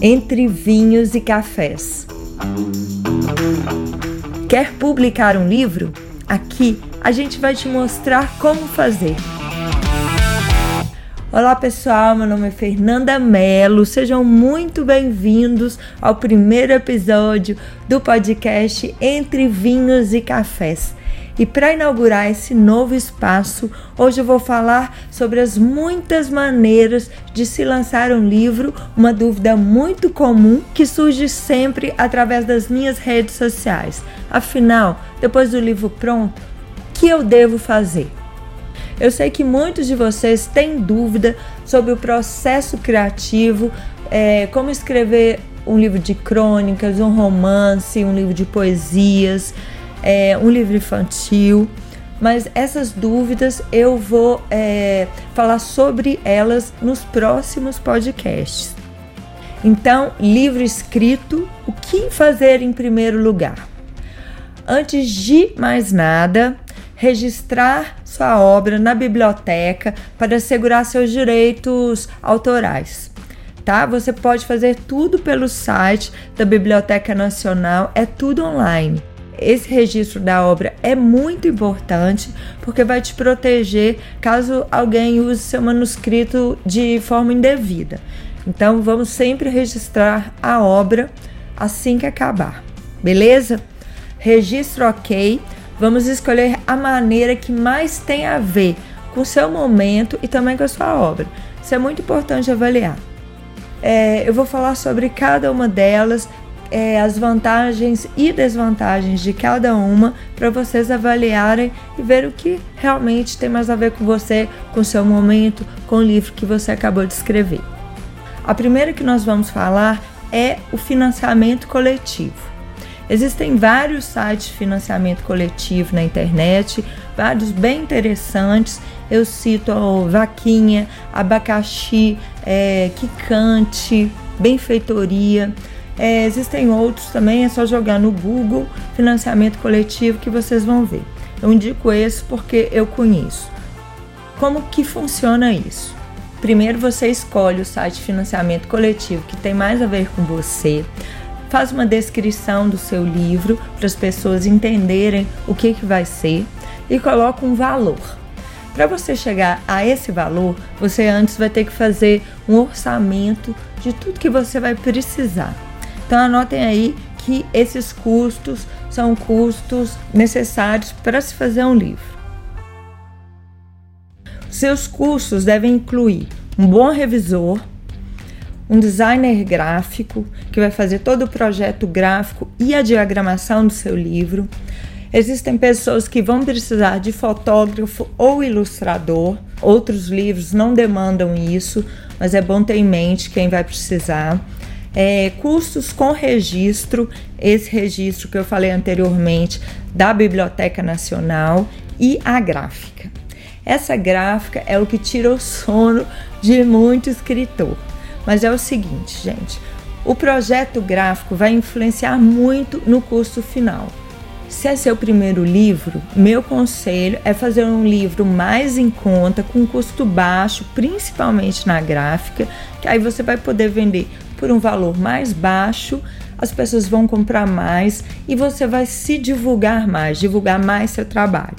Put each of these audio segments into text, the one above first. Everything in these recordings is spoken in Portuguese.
Entre vinhos e cafés. Quer publicar um livro? Aqui a gente vai te mostrar como fazer. Olá pessoal, meu nome é Fernanda Mello, sejam muito bem-vindos ao primeiro episódio do podcast Entre Vinhos e Cafés. E para inaugurar esse novo espaço, hoje eu vou falar sobre as muitas maneiras de se lançar um livro, uma dúvida muito comum que surge sempre através das minhas redes sociais. Afinal, depois do livro pronto, o que eu devo fazer? Eu sei que muitos de vocês têm dúvida sobre o processo criativo, é, como escrever um livro de crônicas, um romance, um livro de poesias, é, um livro infantil. Mas essas dúvidas eu vou é, falar sobre elas nos próximos podcasts. Então, livro escrito, o que fazer em primeiro lugar? Antes de mais nada, registrar sua obra na biblioteca para assegurar seus direitos autorais. Tá? Você pode fazer tudo pelo site da Biblioteca Nacional, é tudo online. Esse registro da obra é muito importante porque vai te proteger caso alguém use seu manuscrito de forma indevida. Então, vamos sempre registrar a obra assim que acabar, beleza? Registro ok Vamos escolher a maneira que mais tem a ver com seu momento e também com a sua obra. Isso é muito importante avaliar. É, eu vou falar sobre cada uma delas, é, as vantagens e desvantagens de cada uma, para vocês avaliarem e ver o que realmente tem mais a ver com você, com seu momento, com o livro que você acabou de escrever. A primeira que nós vamos falar é o financiamento coletivo. Existem vários sites de financiamento coletivo na internet, vários bem interessantes. Eu cito o Vaquinha, Abacaxi, é, Quicante, Benfeitoria. É, existem outros também, é só jogar no Google financiamento coletivo que vocês vão ver. Eu indico esse porque eu conheço. Como que funciona isso? Primeiro você escolhe o site de financiamento coletivo que tem mais a ver com você faz uma descrição do seu livro para as pessoas entenderem o que, que vai ser e coloca um valor. Para você chegar a esse valor, você antes vai ter que fazer um orçamento de tudo que você vai precisar. Então anotem aí que esses custos são custos necessários para se fazer um livro. Seus custos devem incluir um bom revisor, um designer gráfico que vai fazer todo o projeto gráfico e a diagramação do seu livro. Existem pessoas que vão precisar de fotógrafo ou ilustrador. Outros livros não demandam isso, mas é bom ter em mente quem vai precisar. É, custos com registro, esse registro que eu falei anteriormente da Biblioteca Nacional e a gráfica. Essa gráfica é o que tira o sono de muito escritor. Mas é o seguinte, gente: o projeto gráfico vai influenciar muito no custo final. Se é seu primeiro livro, meu conselho é fazer um livro mais em conta, com custo baixo, principalmente na gráfica, que aí você vai poder vender por um valor mais baixo, as pessoas vão comprar mais e você vai se divulgar mais, divulgar mais seu trabalho.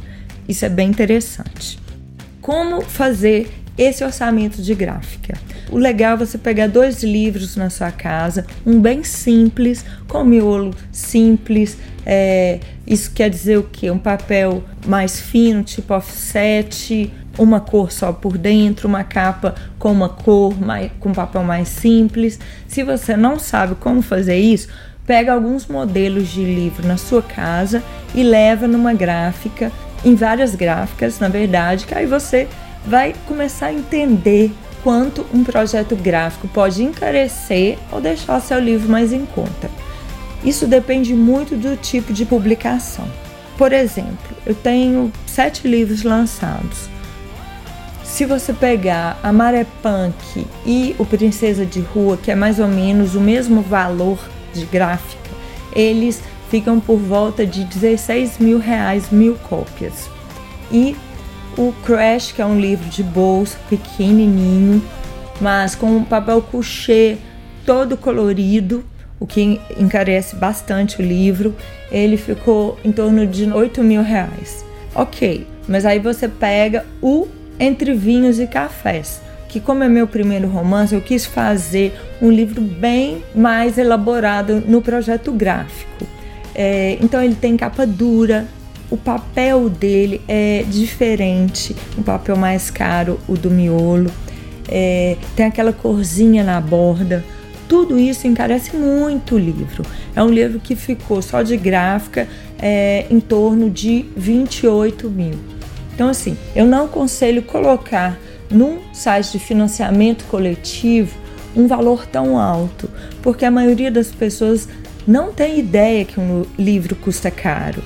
Isso é bem interessante. Como fazer esse orçamento de gráfica? O legal é você pegar dois livros na sua casa, um bem simples, com miolo simples. É, isso quer dizer o quê? Um papel mais fino, tipo offset, uma cor só por dentro, uma capa com uma cor mais, com papel mais simples. Se você não sabe como fazer isso, pega alguns modelos de livro na sua casa e leva numa gráfica, em várias gráficas, na verdade, que aí você vai começar a entender quanto um projeto gráfico pode encarecer ou deixar seu livro mais em conta. Isso depende muito do tipo de publicação. Por exemplo, eu tenho sete livros lançados. Se você pegar a Maré Punk e o Princesa de Rua, que é mais ou menos o mesmo valor de gráfica, eles ficam por volta de 16 mil reais mil cópias. E o Crash, que é um livro de bolsa pequenininho, mas com um papel couché todo colorido, o que encarece bastante o livro. Ele ficou em torno de 8 mil reais. Ok, mas aí você pega o Entre Vinhos e Cafés, que como é meu primeiro romance, eu quis fazer um livro bem mais elaborado no projeto gráfico. É, então ele tem capa dura, o papel dele é diferente, um papel mais caro, o do miolo, é, tem aquela corzinha na borda. Tudo isso encarece muito o livro. É um livro que ficou só de gráfica é, em torno de 28 mil. Então, assim, eu não aconselho colocar num site de financiamento coletivo um valor tão alto, porque a maioria das pessoas não tem ideia que um livro custa caro.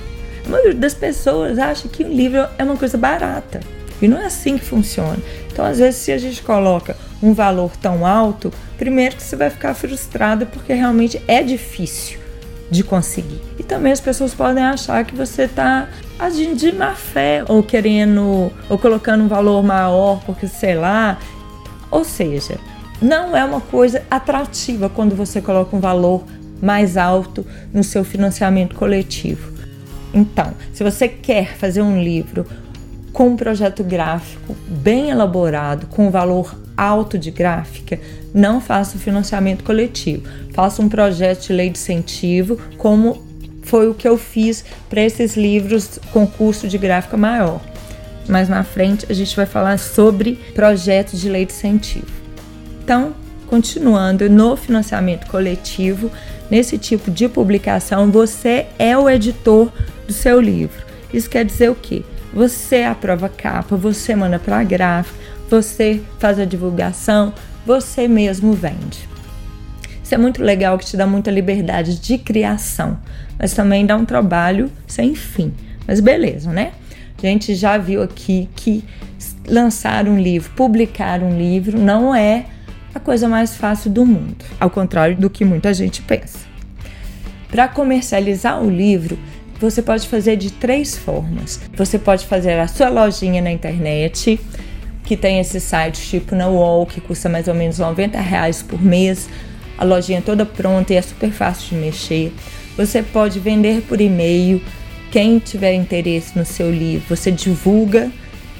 A maioria das pessoas acha que um livro é uma coisa barata. E não é assim que funciona. Então, às vezes, se a gente coloca um valor tão alto, primeiro que você vai ficar frustrado porque realmente é difícil de conseguir. E também as pessoas podem achar que você está agindo de má fé ou querendo ou colocando um valor maior porque sei lá. Ou seja, não é uma coisa atrativa quando você coloca um valor mais alto no seu financiamento coletivo. Então, se você quer fazer um livro com um projeto gráfico bem elaborado, com valor alto de gráfica, não faça o financiamento coletivo. Faça um projeto de lei de incentivo, como foi o que eu fiz para esses livros com custo de gráfica maior. Mais na frente a gente vai falar sobre projetos de lei de incentivo. Então, continuando no financiamento coletivo, nesse tipo de publicação, você é o editor do seu livro. Isso quer dizer o quê? Você aprova a capa, você manda para a gráfica, você faz a divulgação, você mesmo vende. Isso é muito legal que te dá muita liberdade de criação, mas também dá um trabalho sem fim. Mas beleza, né? A gente já viu aqui que lançar um livro, publicar um livro não é a coisa mais fácil do mundo, ao contrário do que muita gente pensa. Para comercializar o livro, você pode fazer de três formas. Você pode fazer a sua lojinha na internet, que tem esse site tipo na Wall, que custa mais ou menos 90 reais por mês. A lojinha toda pronta e é super fácil de mexer. Você pode vender por e-mail. Quem tiver interesse no seu livro, você divulga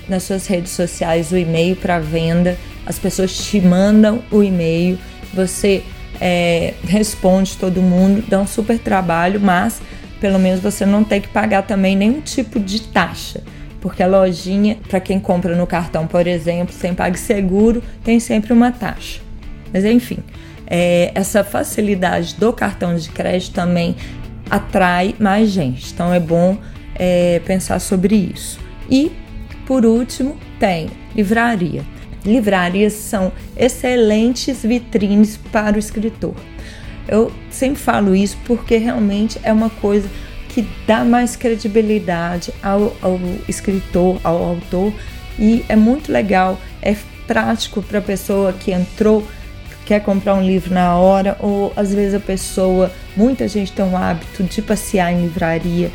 nas suas redes sociais o e-mail para venda. As pessoas te mandam o e-mail, você é, responde todo mundo, dá um super trabalho, mas pelo menos você não tem que pagar também nenhum tipo de taxa. Porque a lojinha, para quem compra no cartão, por exemplo, sem PagSeguro, tem sempre uma taxa. Mas enfim, é, essa facilidade do cartão de crédito também atrai mais gente. Então é bom é, pensar sobre isso. E, por último, tem livraria. Livrarias são excelentes vitrines para o escritor. Eu sempre falo isso porque realmente é uma coisa que dá mais credibilidade ao, ao escritor, ao autor, e é muito legal, é prático para a pessoa que entrou, quer comprar um livro na hora, ou às vezes a pessoa, muita gente tem o hábito de passear em livraria,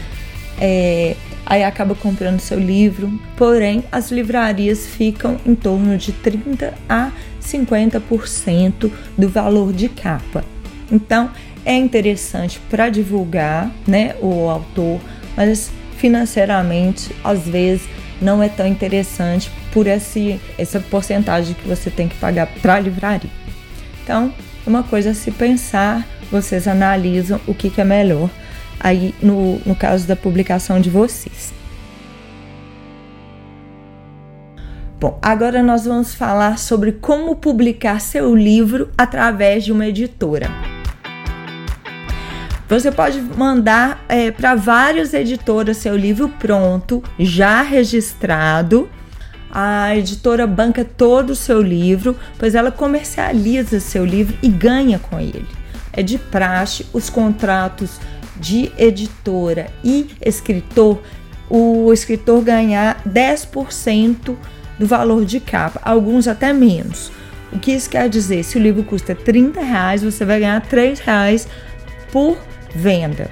é, aí acaba comprando seu livro, porém as livrarias ficam em torno de 30 a 50% do valor de capa. Então, é interessante para divulgar, né, o autor, mas financeiramente às vezes não é tão interessante por esse essa porcentagem que você tem que pagar para a livraria. Então, uma coisa a se pensar, vocês analisam o que, que é melhor aí no, no caso da publicação de vocês. Bom, agora nós vamos falar sobre como publicar seu livro através de uma editora. Você pode mandar é, para várias editoras seu livro pronto, já registrado. A editora banca todo o seu livro, pois ela comercializa seu livro e ganha com ele. É de praxe os contratos de editora e escritor, o escritor ganhar 10% do valor de capa, alguns até menos. O que isso quer dizer? Se o livro custa 30 reais, você vai ganhar 3 reais por venda.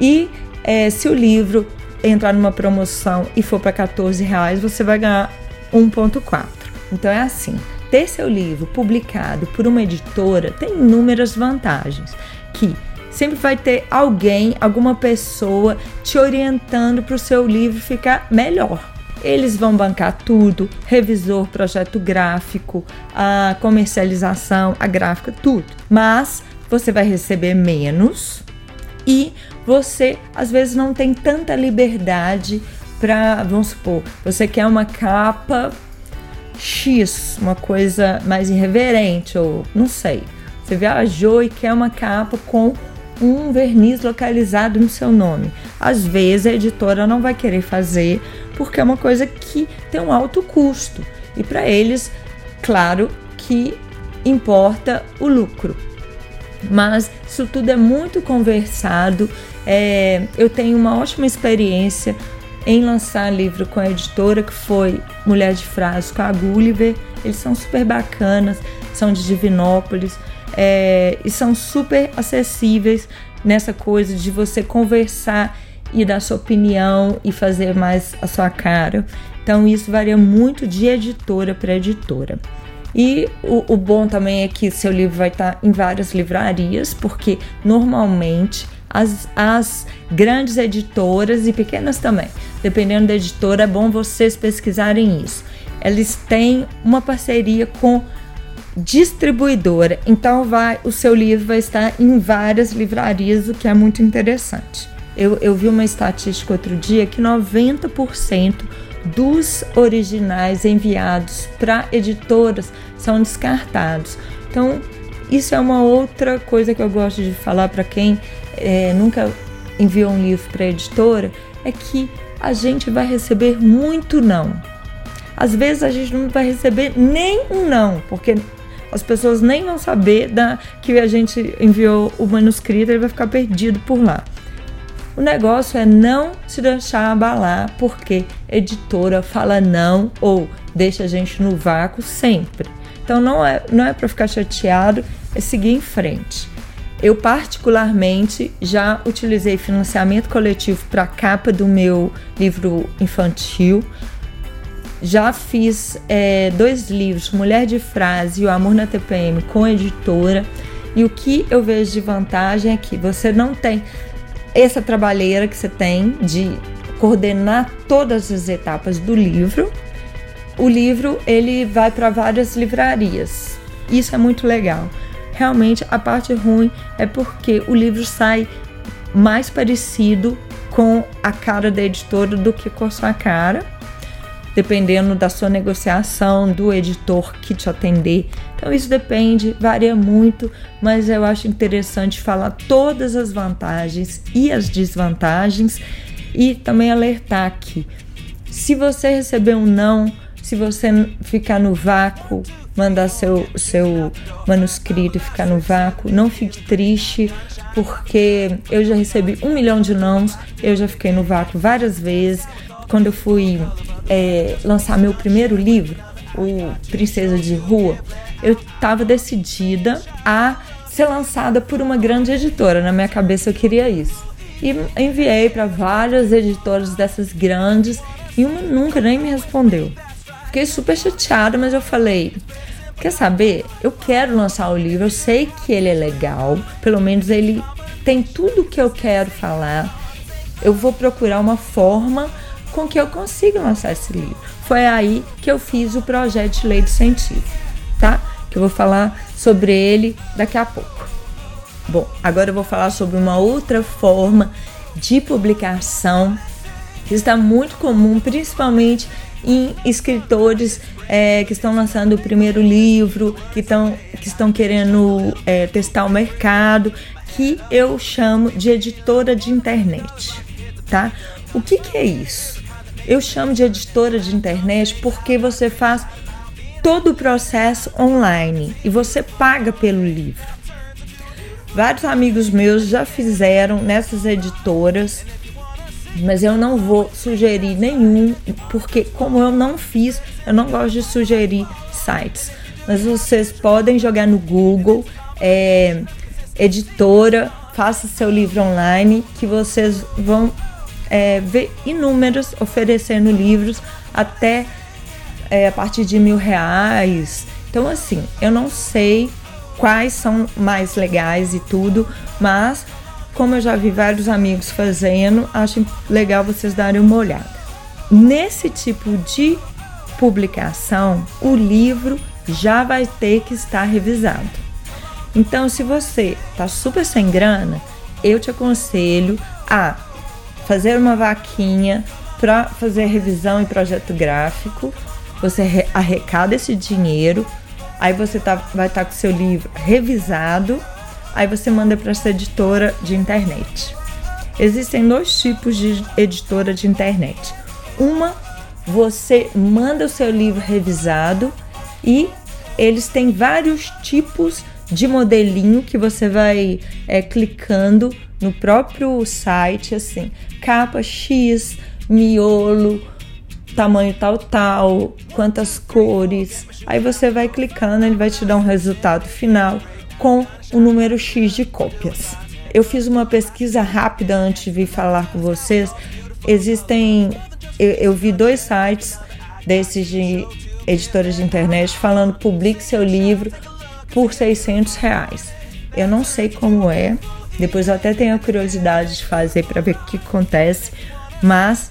E é, se o livro entrar numa promoção e for para 14 reais, você vai ganhar 1,4. Então é assim. ter seu livro publicado por uma editora tem inúmeras vantagens, que sempre vai ter alguém, alguma pessoa te orientando para o seu livro ficar melhor. Eles vão bancar tudo, revisor, projeto gráfico, a comercialização, a gráfica, tudo. Mas você vai receber menos e você às vezes não tem tanta liberdade para, vamos supor, você quer uma capa X, uma coisa mais irreverente ou não sei. Você viajou e quer uma capa com um verniz localizado no seu nome. Às vezes a editora não vai querer fazer porque é uma coisa que tem um alto custo. E para eles, claro que importa o lucro. Mas isso tudo é muito conversado. É, eu tenho uma ótima experiência em lançar livro com a editora que foi Mulher de Frase com a Gulliver. Eles são super bacanas, são de Divinópolis é, e são super acessíveis nessa coisa de você conversar e dar sua opinião e fazer mais a sua cara. Então isso varia muito de editora para editora. E o, o, bom também é que seu livro vai estar em várias livrarias, porque normalmente as, as grandes editoras e pequenas também, dependendo da editora, é bom vocês pesquisarem isso. Eles têm uma parceria com distribuidora. Então vai, o seu livro vai estar em várias livrarias, o que é muito interessante. Eu, eu vi uma estatística outro dia que 90% dos originais enviados para editoras são descartados. Então, isso é uma outra coisa que eu gosto de falar para quem é, nunca enviou um livro para editora, é que a gente vai receber muito não. Às vezes a gente não vai receber nem um não, porque as pessoas nem vão saber da, que a gente enviou o manuscrito, ele vai ficar perdido por lá. O negócio é não se deixar abalar, porque editora fala não ou deixa a gente no vácuo sempre. Então não é, não é para ficar chateado, é seguir em frente. Eu particularmente já utilizei financiamento coletivo para a capa do meu livro infantil já fiz é, dois livros, Mulher de Frase e O Amor na TPM, com editora. E o que eu vejo de vantagem é que você não tem essa trabalheira que você tem de coordenar todas as etapas do livro. O livro ele vai para várias livrarias. Isso é muito legal. Realmente a parte ruim é porque o livro sai mais parecido com a cara da editora do que com a sua cara dependendo da sua negociação, do editor que te atender. Então isso depende, varia muito, mas eu acho interessante falar todas as vantagens e as desvantagens e também alertar que se você receber um não, se você ficar no vácuo, mandar seu, seu manuscrito e ficar no vácuo, não fique triste, porque eu já recebi um milhão de nãos, eu já fiquei no vácuo várias vezes. Quando eu fui é, lançar meu primeiro livro, o Princesa de Rua, eu estava decidida a ser lançada por uma grande editora. Na minha cabeça eu queria isso. E enviei para várias editoras dessas grandes e uma nunca nem me respondeu. Fiquei super chateada, mas eu falei: quer saber? Eu quero lançar o livro, eu sei que ele é legal, pelo menos ele tem tudo o que eu quero falar. Eu vou procurar uma forma com que eu consiga lançar esse livro. Foi aí que eu fiz o projeto de lei do científico, tá? Que eu vou falar sobre ele daqui a pouco. Bom, agora eu vou falar sobre uma outra forma de publicação que está muito comum, principalmente em escritores é, que estão lançando o primeiro livro, que, estão, que estão querendo é, testar o mercado, que eu chamo de editora de internet, tá? O que, que é isso? Eu chamo de editora de internet porque você faz todo o processo online e você paga pelo livro. Vários amigos meus já fizeram nessas editoras, mas eu não vou sugerir nenhum, porque como eu não fiz, eu não gosto de sugerir sites. Mas vocês podem jogar no Google, é, editora, faça seu livro online, que vocês vão é, ver inúmeros oferecendo livros até é, a partir de mil reais Então, assim, eu não sei quais são mais legais e tudo, mas como eu já vi vários amigos fazendo, acho legal vocês darem uma olhada. Nesse tipo de publicação, o livro já vai ter que estar revisado. Então, se você está super sem grana, eu te aconselho a fazer uma vaquinha para fazer revisão e projeto gráfico. Você arrecada esse dinheiro, aí você tá, vai estar tá com seu livro revisado, aí você manda para essa editora de internet. Existem dois tipos de editora de internet. Uma, você manda o seu livro revisado e eles têm vários tipos de modelinho que você vai é, clicando no próprio site, assim, capa X, miolo, tamanho tal, tal, quantas cores. Aí você vai clicando, ele vai te dar um resultado final com o número X de cópias. Eu fiz uma pesquisa rápida antes de vir falar com vocês. Existem, eu, eu vi dois sites desses de editoras de internet falando publique seu livro por 600 reais. Eu não sei como é, depois eu até tenho a curiosidade de fazer para ver o que acontece, mas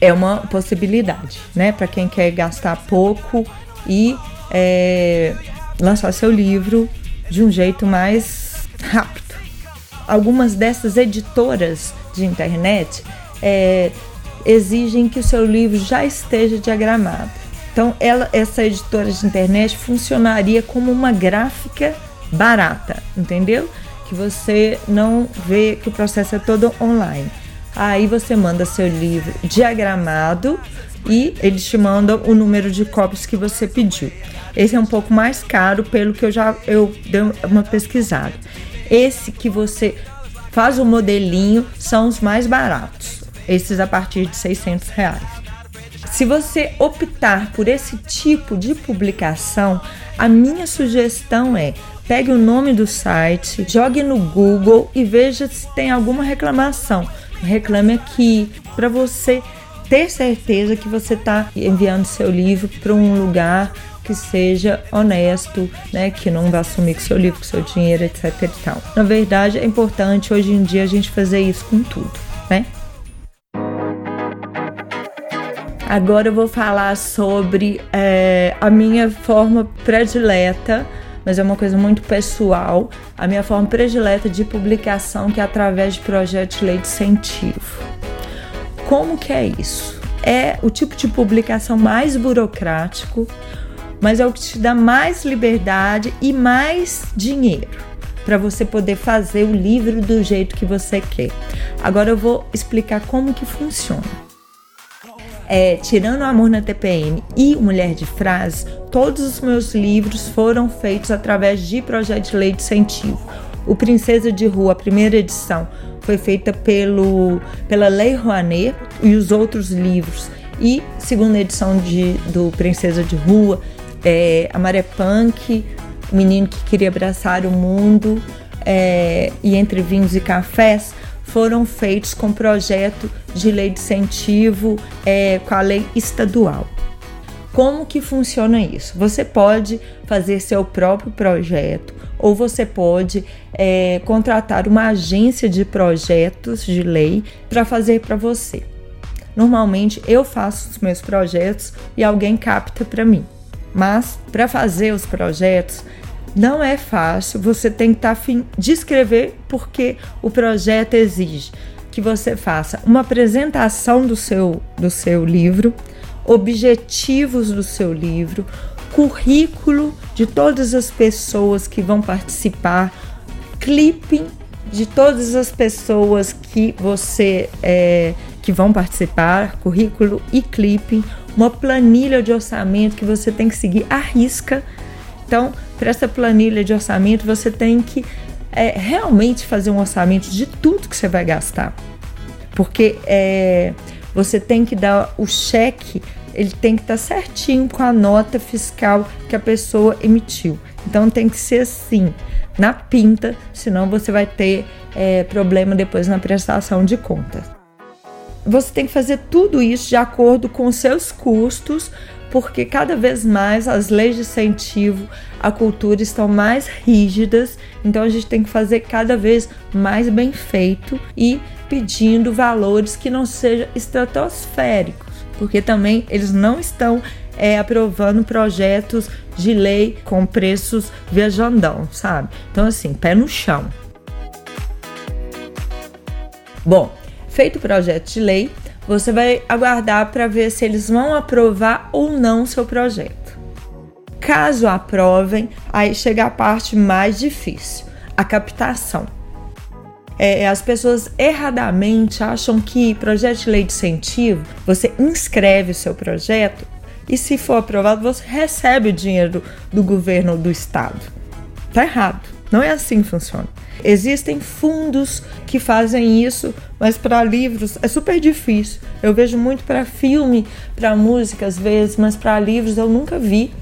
é uma possibilidade, né? Para quem quer gastar pouco e é, lançar seu livro de um jeito mais rápido. Algumas dessas editoras de internet é, exigem que o seu livro já esteja diagramado. Então, ela, essa editora de internet funcionaria como uma gráfica barata, entendeu? Que você não vê que o processo é todo online. Aí você manda seu livro diagramado e eles te mandam o número de cópias que você pediu. Esse é um pouco mais caro, pelo que eu já eu dei uma pesquisada. Esse que você faz o modelinho são os mais baratos. Esses a partir de 600 reais. Se você optar por esse tipo de publicação, a minha sugestão é pegue o nome do site, jogue no Google e veja se tem alguma reclamação reclame aqui, para você ter certeza que você está enviando seu livro para um lugar que seja honesto, né, que não vai assumir com seu livro, com seu dinheiro, etc e tal. Na verdade, é importante hoje em dia a gente fazer isso com tudo, né? Agora eu vou falar sobre é, a minha forma predileta mas é uma coisa muito pessoal. A minha forma predileta de publicação que é através de projetos de lei de incentivo. Como que é isso? É o tipo de publicação mais burocrático, mas é o que te dá mais liberdade e mais dinheiro para você poder fazer o livro do jeito que você quer. Agora eu vou explicar como que funciona é, tirando o Amor na TPM e Mulher de Frase, todos os meus livros foram feitos através de projeto de lei de incentivo. O Princesa de Rua, a primeira edição, foi feita pelo, pela Lei Rouanet e os outros livros. E segunda edição de, do Princesa de Rua, é, a Maré Punk, Menino que Queria Abraçar o Mundo é, e Entre Vinhos e Cafés foram feitos com projeto de lei de incentivo é, com a lei estadual. Como que funciona isso? Você pode fazer seu próprio projeto ou você pode é, contratar uma agência de projetos de lei para fazer para você. Normalmente eu faço os meus projetos e alguém capta para mim. Mas para fazer os projetos não é fácil, você tem que estar tá afim de escrever porque o projeto exige que você faça uma apresentação do seu, do seu livro, objetivos do seu livro, currículo de todas as pessoas que vão participar, clipping de todas as pessoas que você é, que vão participar, currículo e clipping, uma planilha de orçamento que você tem que seguir à risca. Então, para essa planilha de orçamento, você tem que é, realmente fazer um orçamento de tudo que você vai gastar. Porque é, você tem que dar o cheque, ele tem que estar tá certinho com a nota fiscal que a pessoa emitiu. Então tem que ser assim, na pinta, senão você vai ter é, problema depois na prestação de contas. você tem que fazer tudo isso de acordo com seus custos, porque cada vez mais as leis de incentivo à cultura estão mais rígidas, então a gente tem que fazer cada vez mais bem feito e pedindo valores que não sejam estratosféricos, porque também eles não estão é, aprovando projetos de lei com preços viajandão, sabe? Então, assim, pé no chão. Bom, feito o projeto de lei, você vai aguardar para ver se eles vão aprovar ou não seu projeto. Caso aprovem, aí chega a parte mais difícil, a captação. É, as pessoas erradamente acham que projeto de lei de incentivo, você inscreve o seu projeto e se for aprovado, você recebe o dinheiro do, do governo ou do estado. Tá errado. Não é assim que funciona. Existem fundos que fazem isso, mas para livros é super difícil. Eu vejo muito para filme, para música às vezes, mas para livros eu nunca vi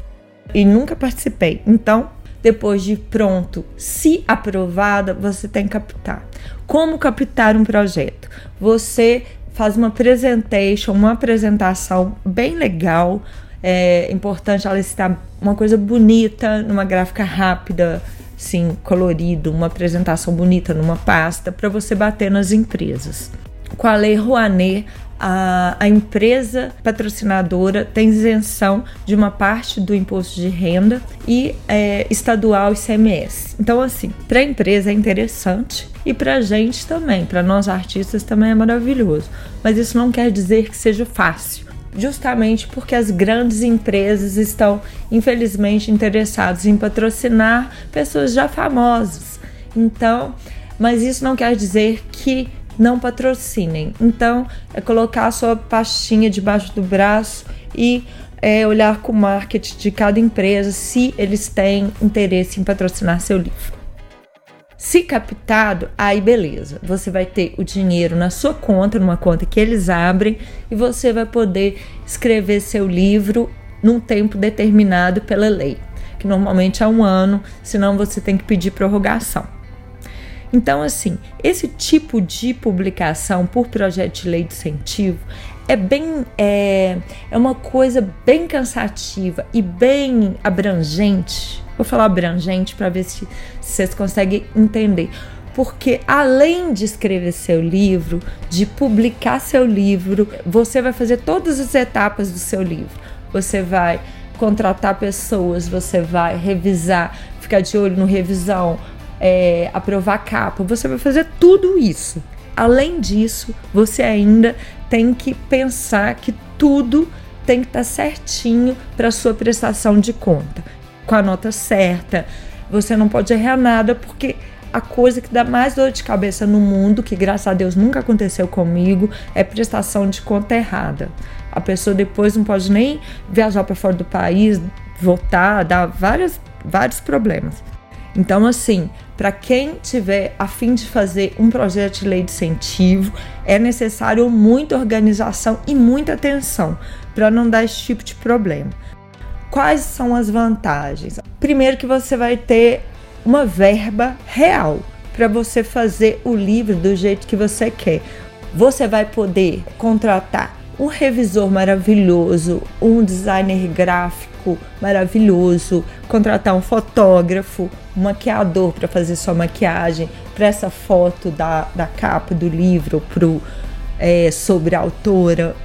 e nunca participei. Então, depois de pronto, se aprovada, você tem que captar. Como captar um projeto? Você faz uma presentation, uma apresentação bem legal. É importante ela estar uma coisa bonita, numa gráfica rápida, sim, colorido, uma apresentação bonita numa pasta para você bater nas empresas. Com a Lei Rouanet, a, a, empresa patrocinadora tem isenção de uma parte do imposto de renda e é, estadual ICMS. Então, assim, para a empresa é interessante e para a gente também, para nós artistas também é maravilhoso. Mas isso não quer dizer que seja fácil justamente porque as grandes empresas estão, infelizmente, interessadas em patrocinar pessoas já famosas. Então, mas isso não quer dizer que não patrocinem. Então, é colocar a sua pastinha debaixo do braço e é, olhar com o marketing de cada empresa se eles têm interesse em patrocinar seu livro. Se captado, aí beleza. Você vai ter o dinheiro na sua conta, numa conta que eles abrem, e você vai poder escrever seu livro num tempo determinado pela lei, que normalmente é um ano, senão você tem que pedir prorrogação. Então, assim, esse tipo de publicação por projeto de lei de incentivo é bem é, é uma coisa bem cansativa e bem abrangente Vou falar abrangente para ver se, vocês conseguem entender. Porque além de escrever seu livro, de publicar seu livro, você vai fazer todas as etapas do seu livro. Você vai contratar pessoas, você vai revisar, ficar de olho no revisão, é, aprovar capa, você vai fazer tudo isso. Além disso, você ainda tem que pensar que tudo tem que estar certinho para sua prestação de conta com a nota certa. Você não pode errar nada porque a coisa que dá mais dor de cabeça no mundo, que graças a Deus nunca aconteceu comigo, é prestação de conta errada. A pessoa depois não pode nem viajar para fora do país, votar, dá várias, vários problemas. Então, assim, para quem tiver a fim de fazer um projeto de lei de incentivo, é necessário muita organização e muita atenção para não dar esse tipo de problema. Quais são as vantagens? Primeiro que você vai ter uma verba real para você fazer o livro do jeito que você quer. Você vai poder contratar um revisor maravilhoso, um designer gráfico maravilhoso, contratar um fotógrafo, um maquiador para fazer sua maquiagem, para essa foto da, da capa do livro pro, é, sobre a autora.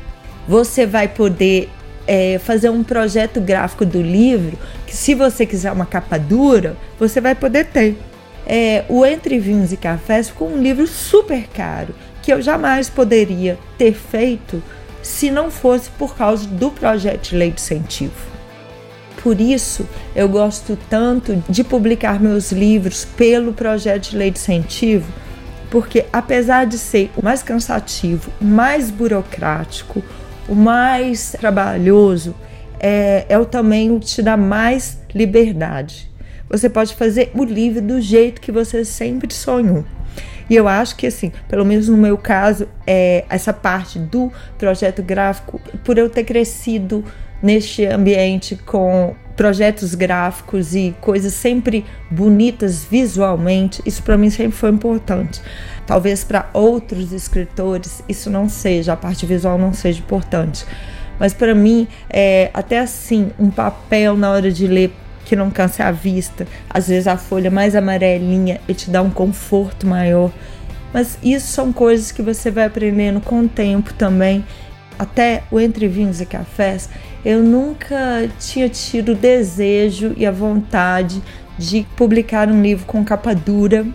Você vai poder é, fazer um projeto gráfico do livro, que se você quiser uma capa dura, você vai poder ter. É, o Entre Vinhos e Cafés ficou um livro super caro, que eu jamais poderia ter feito se não fosse por causa do projeto de lei de incentivo. Por isso, eu gosto tanto de publicar meus livros pelo projeto de lei de incentivo, porque apesar de ser o mais cansativo, mais burocrático, o mais trabalhoso é, é o também o que te dá mais liberdade. Você pode fazer o livro do jeito que você sempre sonhou. E eu acho que, assim, pelo menos no meu caso, é, essa parte do projeto gráfico, por eu ter crescido neste ambiente com projetos gráficos e coisas sempre bonitas visualmente, isso para mim sempre foi importante. Talvez para outros escritores isso não seja, a parte visual não seja importante. Mas para mim, é, até assim, um papel na hora de ler que não canse a vista, às vezes a folha mais amarelinha e te dá um conforto maior. Mas isso são coisas que você vai aprendendo com o tempo também. Até o Entre Vinhos e Cafés, eu nunca tinha tido o desejo e a vontade de publicar um livro com capa dura.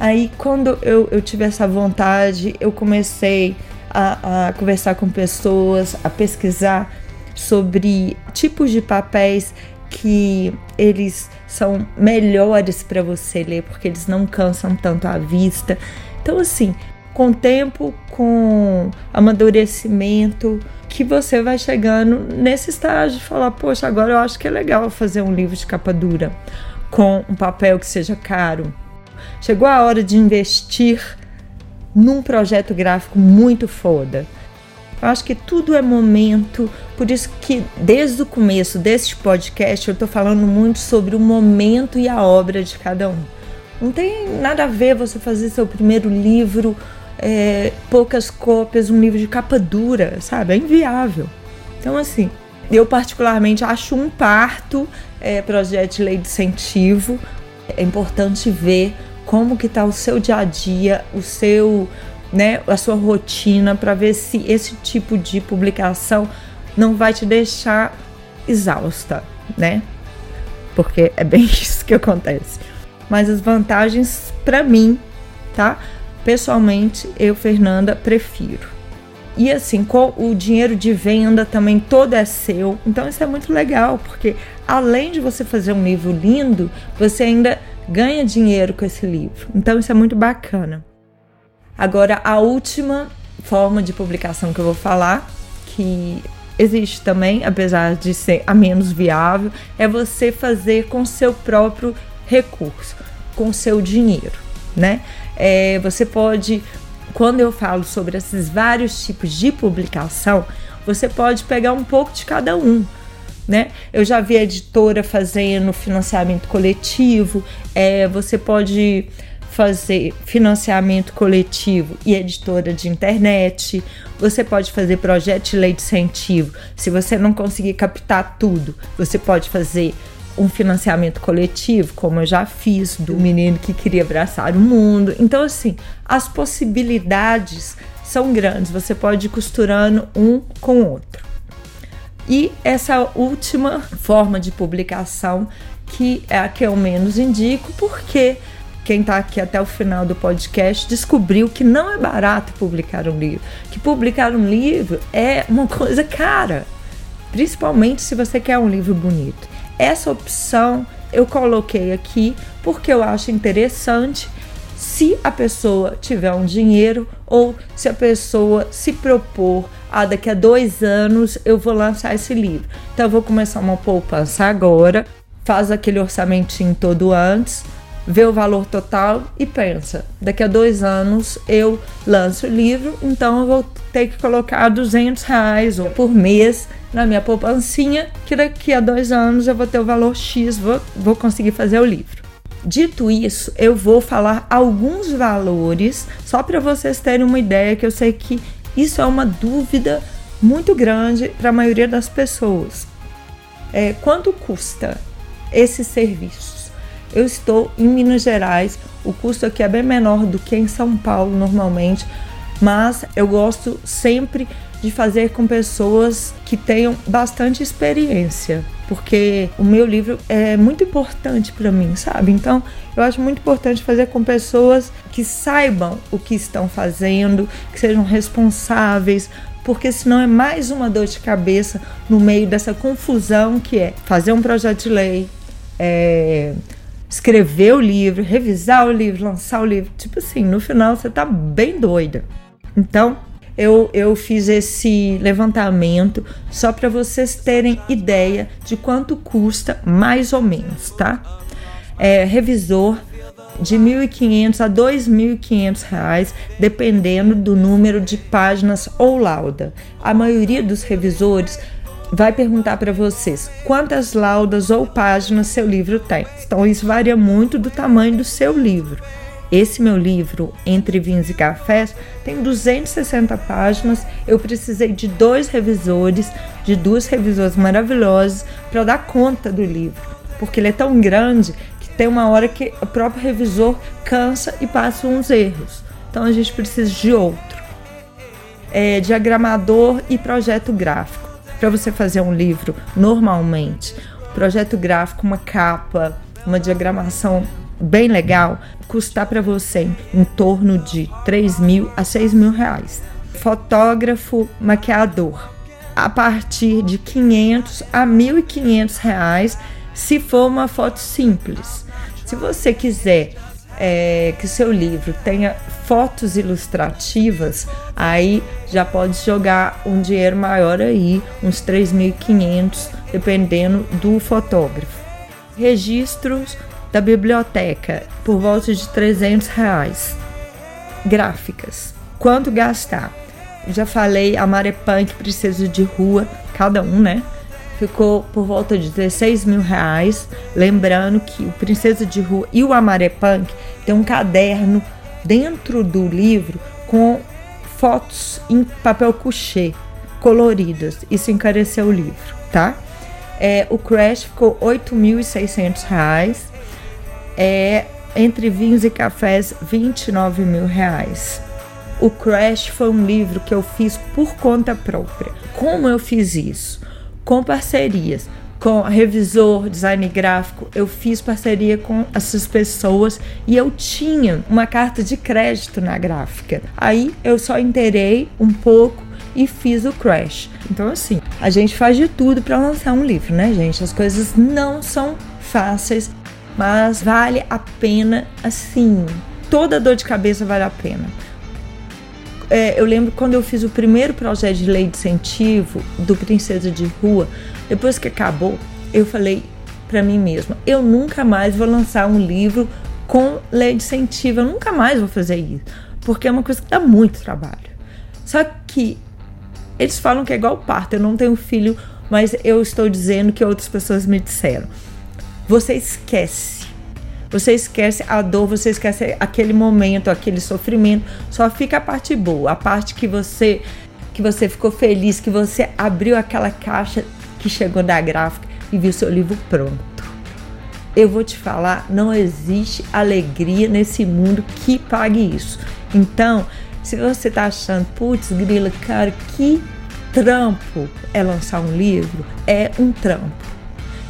Aí, quando eu, eu tive essa vontade, eu comecei a, a conversar com pessoas, a pesquisar sobre tipos de papéis que eles são melhores para você ler, porque eles não cansam tanto a vista. Então, assim, com tempo, com amadurecimento, que você vai chegando nesse estágio de falar: Poxa, agora eu acho que é legal fazer um livro de capa dura com um papel que seja caro. Chegou a hora de investir num projeto gráfico muito foda. Eu acho que tudo é momento, por isso que desde o começo deste podcast eu estou falando muito sobre o momento e a obra de cada um. Não tem nada a ver você fazer seu primeiro livro é, poucas cópias, um livro de capa dura, sabe? É inviável. Então, assim, eu particularmente acho um parto é, projeto de lei de incentivo. É importante ver como que está o seu dia a dia, o seu, né, a sua rotina, para ver se esse tipo de publicação não vai te deixar exausta, né? Porque é bem isso que acontece. Mas as vantagens para mim, tá? Pessoalmente, eu, Fernanda, prefiro. E assim, com o dinheiro de venda também todo é seu. Então isso é muito legal, porque além de você fazer um livro lindo, você ainda ganha dinheiro com esse livro. Então isso é muito bacana. Agora, a última forma de publicação que eu vou falar, que existe também, apesar de ser a menos viável, é você fazer com seu próprio recurso, com seu dinheiro, né? É, você pode, quando eu falo sobre esses vários tipos de publicação, você pode pegar um pouco de cada um. Né? Eu já vi editora fazendo financiamento coletivo, é, você pode fazer financiamento coletivo e editora de internet, você pode fazer projeto de lei de incentivo. Se você não conseguir captar tudo, você pode fazer um financiamento coletivo, como eu já fiz, do menino que queria abraçar o mundo. Então, assim, as possibilidades são grandes, você pode ir costurando um com o outro. E essa última forma de publicação, que é a que eu menos indico, porque quem está aqui até o final do podcast descobriu que não é barato publicar um livro, que publicar um livro é uma coisa cara, principalmente se você quer um livro bonito. Essa opção eu coloquei aqui porque eu acho interessante se a pessoa tiver um dinheiro ou se a pessoa se propor a daqui a dois anos eu vou lançar esse livro. Então eu vou começar uma poupança agora, faz aquele orçamentinho todo antes, vê o valor total e pensa: daqui a dois anos eu lanço o livro, então eu vou ter que colocar 200 reais por mês na minha poupancinha, que daqui a dois anos eu vou ter o valor X, vou, vou conseguir fazer o livro. Dito isso, eu vou falar alguns valores, só para vocês terem uma ideia, que eu sei que isso é uma dúvida muito grande para a maioria das pessoas. É, quanto custa esses serviços? Eu estou em Minas Gerais, o custo aqui é bem menor do que em São Paulo normalmente, mas eu gosto sempre de fazer com pessoas que tenham bastante experiência, porque o meu livro é muito importante para mim, sabe? Então, eu acho muito importante fazer com pessoas que saibam o que estão fazendo, que sejam responsáveis, porque senão é mais uma dor de cabeça no meio dessa confusão que é fazer um projeto de lei, é, escrever o livro, revisar o livro, lançar o livro. Tipo assim, no final você tá bem doida. Então, eu, eu fiz esse levantamento só para vocês terem ideia de quanto custa mais ou menos, tá? É, revisor de 1.500 a 2.500 reais, dependendo do número de páginas ou lauda. A maioria dos revisores vai perguntar para vocês quantas laudas ou páginas seu livro tem. Então, isso varia muito do tamanho do seu livro. Esse meu livro, Entre Vinhos e Cafés, tem 260 páginas. Eu precisei de dois revisores, de duas revisoras maravilhosas, para dar conta do livro, porque ele é tão grande que tem uma hora que o próprio revisor cansa e passa uns erros. Então a gente precisa de outro. É, diagramador e projeto gráfico. Para você fazer um livro normalmente, projeto gráfico, uma capa, uma diagramação bem legal, custar para você em torno de 3 mil a 6 mil reais. Fotógrafo, maquiador, a partir de 500 a 1.500 reais, se for uma foto simples. Se você quiser é, que seu livro tenha fotos ilustrativas, aí já pode jogar um dinheiro maior aí, uns 3.500, dependendo do fotógrafo. Registros da biblioteca por volta de 300 reais. Gráficas. Quanto gastar? Já falei, a Marepunk precisa de rua, cada um, né? Ficou por volta de 16 mil reais. Lembrando que o Princesa de Rua e o Amarepunk tem um caderno dentro do livro com fotos em papel couché coloridas. Isso encareceu o livro, tá? É, o Crash ficou R$ 8.600 é entre vinhos e cafés 29 mil reais. O Crash foi um livro que eu fiz por conta própria. Como eu fiz isso? Com parcerias, com revisor, design gráfico, eu fiz parceria com essas pessoas e eu tinha uma carta de crédito na gráfica. Aí eu só inteirei um pouco e fiz o crash. Então assim, a gente faz de tudo para lançar um livro, né, gente? As coisas não são fáceis mas vale a pena assim. Toda dor de cabeça vale a pena. É, eu lembro quando eu fiz o primeiro projeto de lei de incentivo do Princesa de Rua, depois que acabou, eu falei para mim mesma: eu nunca mais vou lançar um livro com lei de incentivo, eu nunca mais vou fazer isso, porque é uma coisa que dá muito trabalho. Só que eles falam que é igual parto, eu não tenho filho, mas eu estou dizendo que outras pessoas me disseram você esquece. Você esquece a dor, você esquece aquele momento, aquele sofrimento. Só fica a parte boa, a parte que você que você ficou feliz, que você abriu aquela caixa que chegou da gráfica e viu seu livro pronto. Eu vou te falar, não existe alegria nesse mundo que pague isso. Então, se você tá achando, putz, grila, cara, que trampo é lançar um livro, é um trampo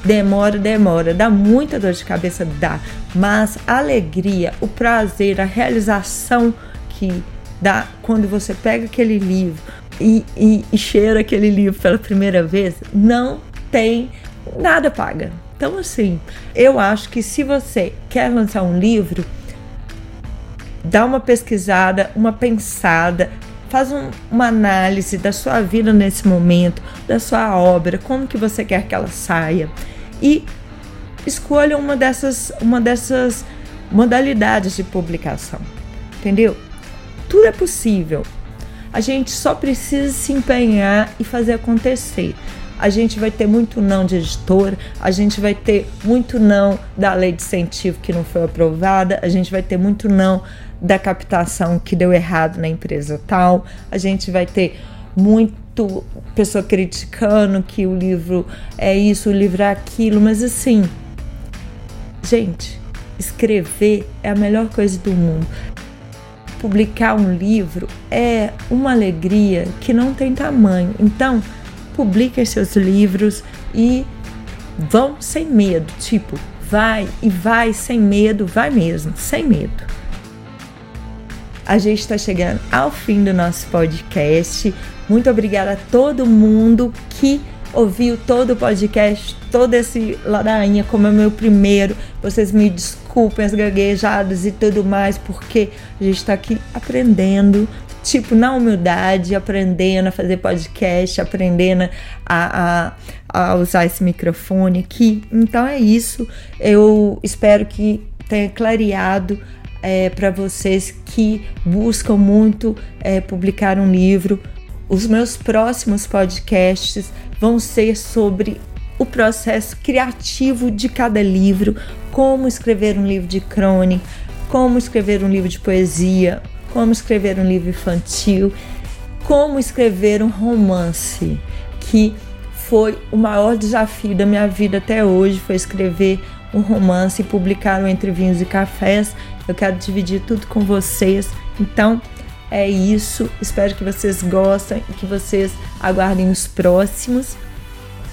Demora, demora, dá muita dor de cabeça, dá. Mas a alegria, o prazer, a realização que dá quando você pega aquele livro e, e, e cheira aquele livro pela primeira vez, não tem nada paga. Então, assim, eu acho que se você quer lançar um livro, dá uma pesquisada, uma pensada, faz um, uma análise da sua vida nesse momento, da sua obra, como que você quer que ela saia e escolha uma dessas, uma dessas modalidades de publicação, entendeu? Tudo é possível. A gente só precisa se empenhar e fazer acontecer. A gente vai ter muito não de editora, a gente vai ter muito não da lei de incentivo que não foi aprovada, a gente vai ter muito não da captação que deu errado na empresa tal, a gente vai ter muito pessoa criticando que o livro é isso, o livro é aquilo, mas assim, gente, escrever é a melhor coisa do mundo. Publicar um livro é uma alegria que não tem tamanho. Então, publiquem seus livros e vão sem medo, tipo, vai e vai sem medo, vai mesmo, sem medo. A gente está chegando ao fim do nosso podcast. Muito obrigada a todo mundo que ouviu todo o podcast, todo esse ladainha, como é o meu primeiro. Vocês me desculpem as gaguejadas e tudo mais, porque a gente está aqui aprendendo, tipo, na humildade, aprendendo a fazer podcast, aprendendo a, a, a usar esse microfone aqui. Então é isso. Eu espero que tenha clareado é, para vocês que buscam muito é, publicar um livro. os meus próximos podcasts vão ser sobre o processo criativo de cada livro, como escrever um livro de crônica, como escrever um livro de poesia, como escrever um livro infantil, como escrever um romance, que foi o maior desafio da minha vida até hoje, foi escrever um romance e publicar o Entre Vinhos e Cafés. Eu quero dividir tudo com vocês. Então, é isso. Espero que vocês gostem e que vocês aguardem os próximos.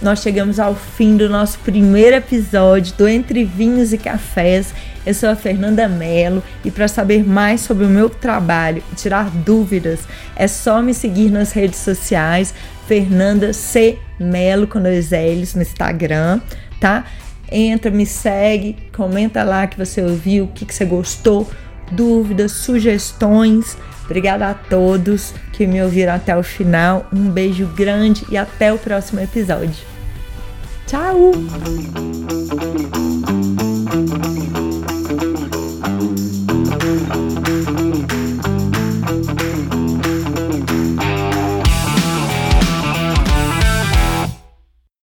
Nós chegamos ao fim do nosso primeiro episódio do Entre Vinhos e Cafés. Eu sou a Fernanda Mello e para saber mais sobre o meu trabalho e tirar dúvidas, é só me seguir nas redes sociais, Fernanda C Melo com dois L's no Instagram, tá? Entra, me segue, comenta lá que você ouviu, o que, que você gostou, dúvidas, sugestões. Obrigada a todos que me ouviram até o final. Um beijo grande e até o próximo episódio. Tchau!